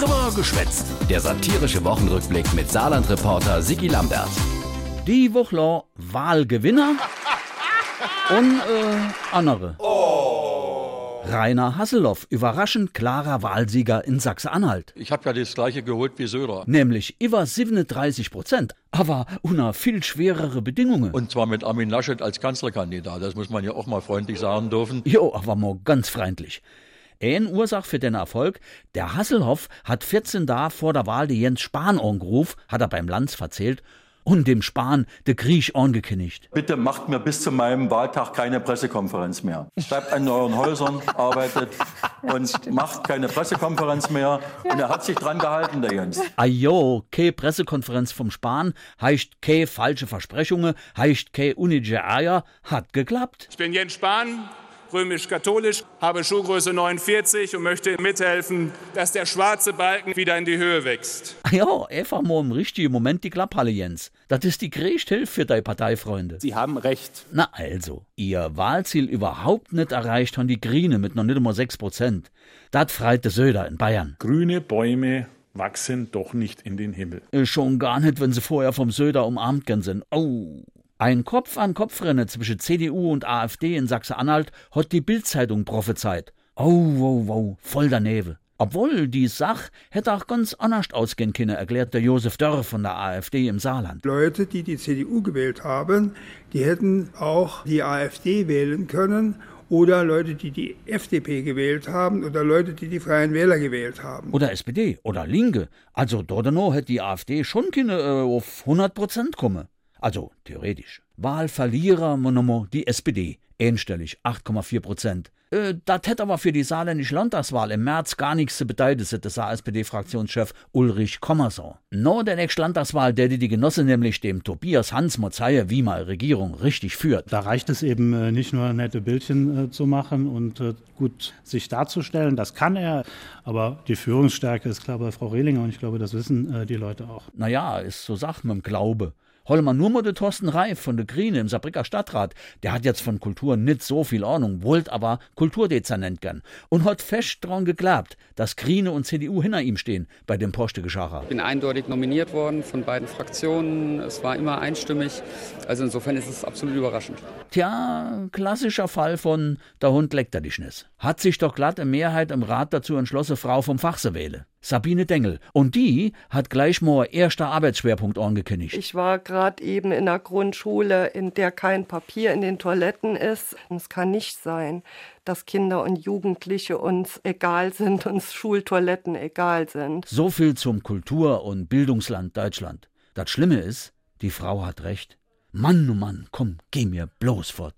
Trimmer geschwätzt. Der satirische Wochenrückblick mit Saarland-Reporter Sigi Lambert. Die Woche Wahlgewinner und äh, andere. Rainer Hasselhoff, überraschend klarer Wahlsieger in Sachsen-Anhalt. Ich habe ja das gleiche geholt wie Söder. Nämlich über 37 Prozent, aber unter viel schwerere Bedingungen. Und zwar mit Armin Laschet als Kanzlerkandidat. Das muss man ja auch mal freundlich sagen dürfen. Jo, aber mal ganz freundlich. Ein Ursache für den Erfolg, der Hasselhoff hat 14 Tage vor der Wahl die Jens Spahn angerufen, hat er beim Lanz verzählt, und dem Spahn de Griech angekündigt. Bitte macht mir bis zu meinem Wahltag keine Pressekonferenz mehr. Bleibt an euren Häusern, arbeitet und macht keine Pressekonferenz mehr. Und er hat sich dran gehalten, der Jens. Ajo, keine Pressekonferenz vom Spahn, heißt keine falsche Versprechungen, heißt keine unnötige Eier, hat geklappt. Ich bin Jens Spahn, römisch-katholisch, habe Schuhgröße 49 und möchte mithelfen, dass der schwarze Balken wieder in die Höhe wächst. Ja, einfach mal im richtigen Moment die Klapphalle, Jens. Das ist die größte Hilfe für deine Parteifreunde. Sie haben recht. Na also, ihr Wahlziel überhaupt nicht erreicht haben die Grüne mit noch nicht einmal 6 Prozent. Das freit de Söder in Bayern. Grüne Bäume wachsen doch nicht in den Himmel. Äh, Schon gar nicht, wenn sie vorher vom Söder umarmt gern sind. Oh. Ein Kopf-an-Kopf-Rennen zwischen CDU und AfD in Sachsen-Anhalt hat die Bild-Zeitung prophezeit. Oh, wow, wow, voll daneben. Obwohl die Sach hätte auch ganz anders ausgehen können, erklärt der Josef Dörr von der AfD im Saarland. Leute, die die CDU gewählt haben, die hätten auch die AfD wählen können oder Leute, die die FDP gewählt haben oder Leute, die die Freien Wähler gewählt haben. Oder SPD oder Linke. Also Dordeno hätte die AfD schon keine äh, auf 100 Prozent kommen. Also theoretisch. Wahlverlierer Monomo die SPD. Ähnstellig 8,4 Prozent. Äh, das hätte aber für die saarländische Landtagswahl im März gar nichts zu bedeuten, sagt der SPD-Fraktionschef Ulrich Kommerson. No der nächste Landtagswahl, der die Genosse nämlich dem Tobias Hans Mozeie wie mal Regierung richtig führt. Da reicht es eben äh, nicht nur nette Bildchen äh, zu machen und äh, gut sich darzustellen, das kann er, aber die Führungsstärke ist klar bei Frau Rehlinger und ich glaube, das wissen äh, die Leute auch. Naja, ist so Sache mit dem Glaube. Hol mal nur mal den Thorsten Reif von der Grüne im Saarbrücker Stadtrat. Der hat jetzt von Kultur nicht so viel Ahnung, wollt aber Kulturdezernent gern. Und hat fest dran geglaubt, dass Grüne und CDU hinter ihm stehen bei dem Postegeschacher. Ich bin eindeutig nominiert worden von beiden Fraktionen. Es war immer einstimmig. Also insofern ist es absolut überraschend. Tja, klassischer Fall von der Hund leckt er dich nicht. Hat sich doch glatt eine Mehrheit im Rat dazu entschlossen, Frau vom Fach zu wählen. Sabine Dengel. Und die hat gleich mal erster Arbeitsschwerpunkt angekündigt. Ich war gerade eben in einer Grundschule, in der kein Papier in den Toiletten ist. Es kann nicht sein, dass Kinder und Jugendliche uns egal sind, uns Schultoiletten egal sind. So viel zum Kultur- und Bildungsland Deutschland. Das Schlimme ist, die Frau hat recht. Mann, oh Mann, komm, geh mir bloß fort.